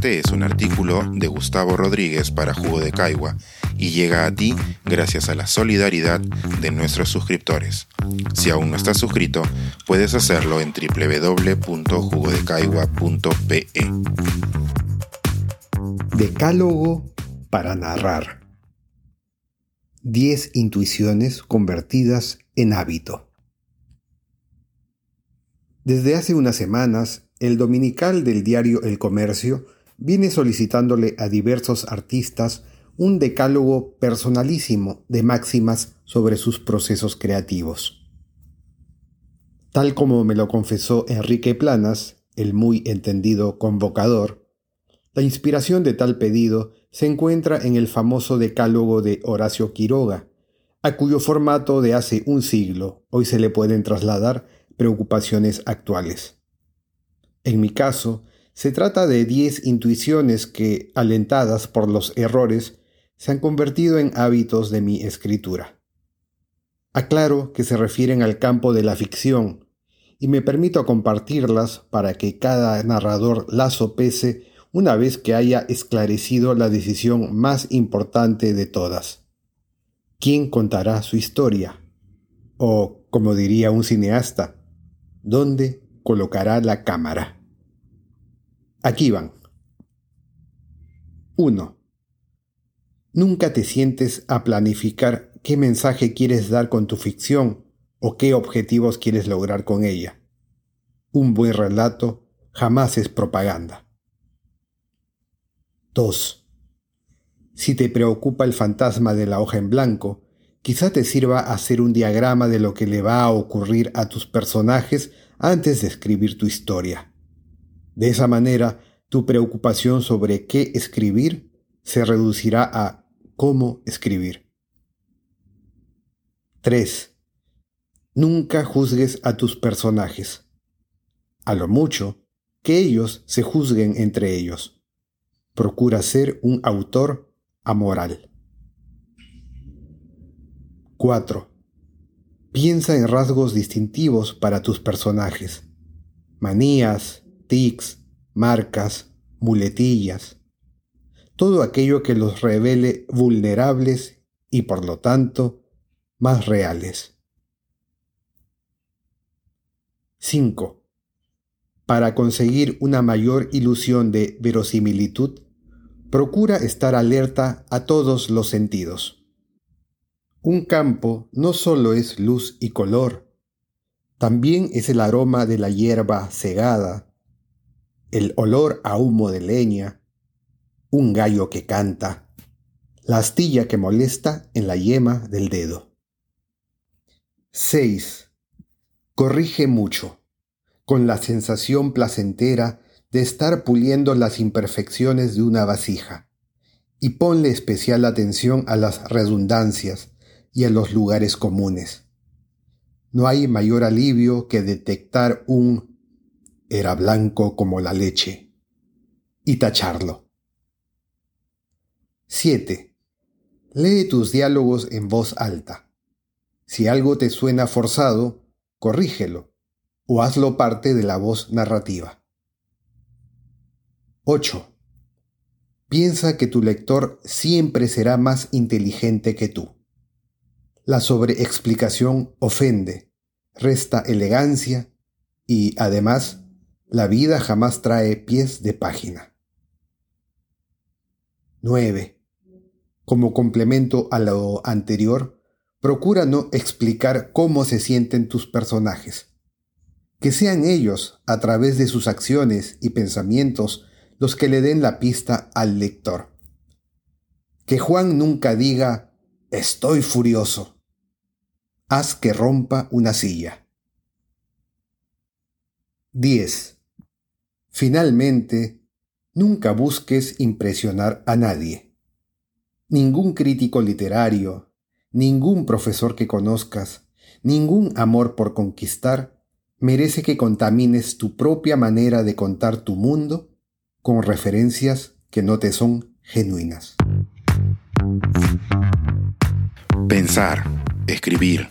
Este es un artículo de Gustavo Rodríguez para Jugo de Caigua y llega a ti gracias a la solidaridad de nuestros suscriptores. Si aún no estás suscrito, puedes hacerlo en www.jugodecaigua.pe. Decálogo para narrar. 10 intuiciones convertidas en hábito. Desde hace unas semanas el dominical del diario El Comercio viene solicitándole a diversos artistas un decálogo personalísimo de máximas sobre sus procesos creativos. Tal como me lo confesó Enrique Planas, el muy entendido convocador, la inspiración de tal pedido se encuentra en el famoso decálogo de Horacio Quiroga, a cuyo formato de hace un siglo hoy se le pueden trasladar preocupaciones actuales. En mi caso, se trata de 10 intuiciones que, alentadas por los errores, se han convertido en hábitos de mi escritura. Aclaro que se refieren al campo de la ficción, y me permito compartirlas para que cada narrador las sopese una vez que haya esclarecido la decisión más importante de todas. ¿Quién contará su historia? O, como diría un cineasta, ¿dónde colocará la cámara. Aquí van. 1. Nunca te sientes a planificar qué mensaje quieres dar con tu ficción o qué objetivos quieres lograr con ella. Un buen relato jamás es propaganda. 2. Si te preocupa el fantasma de la hoja en blanco, quizá te sirva hacer un diagrama de lo que le va a ocurrir a tus personajes antes de escribir tu historia. De esa manera, tu preocupación sobre qué escribir se reducirá a cómo escribir. 3. Nunca juzgues a tus personajes. A lo mucho, que ellos se juzguen entre ellos. Procura ser un autor amoral. 4. Piensa en rasgos distintivos para tus personajes. Manías, tics, marcas, muletillas. Todo aquello que los revele vulnerables y por lo tanto más reales. 5. Para conseguir una mayor ilusión de verosimilitud, procura estar alerta a todos los sentidos. Un campo no solo es luz y color, también es el aroma de la hierba segada, el olor a humo de leña, un gallo que canta, la astilla que molesta en la yema del dedo. 6. Corrige mucho, con la sensación placentera de estar puliendo las imperfecciones de una vasija, y ponle especial atención a las redundancias, y a los lugares comunes. No hay mayor alivio que detectar un era blanco como la leche y tacharlo. 7. Lee tus diálogos en voz alta. Si algo te suena forzado, corrígelo o hazlo parte de la voz narrativa. 8. Piensa que tu lector siempre será más inteligente que tú. La sobreexplicación ofende, resta elegancia y, además, la vida jamás trae pies de página. 9. Como complemento a lo anterior, procura no explicar cómo se sienten tus personajes. Que sean ellos, a través de sus acciones y pensamientos, los que le den la pista al lector. Que Juan nunca diga, estoy furioso haz que rompa una silla. 10. Finalmente, nunca busques impresionar a nadie. Ningún crítico literario, ningún profesor que conozcas, ningún amor por conquistar merece que contamines tu propia manera de contar tu mundo con referencias que no te son genuinas. Pensar, escribir,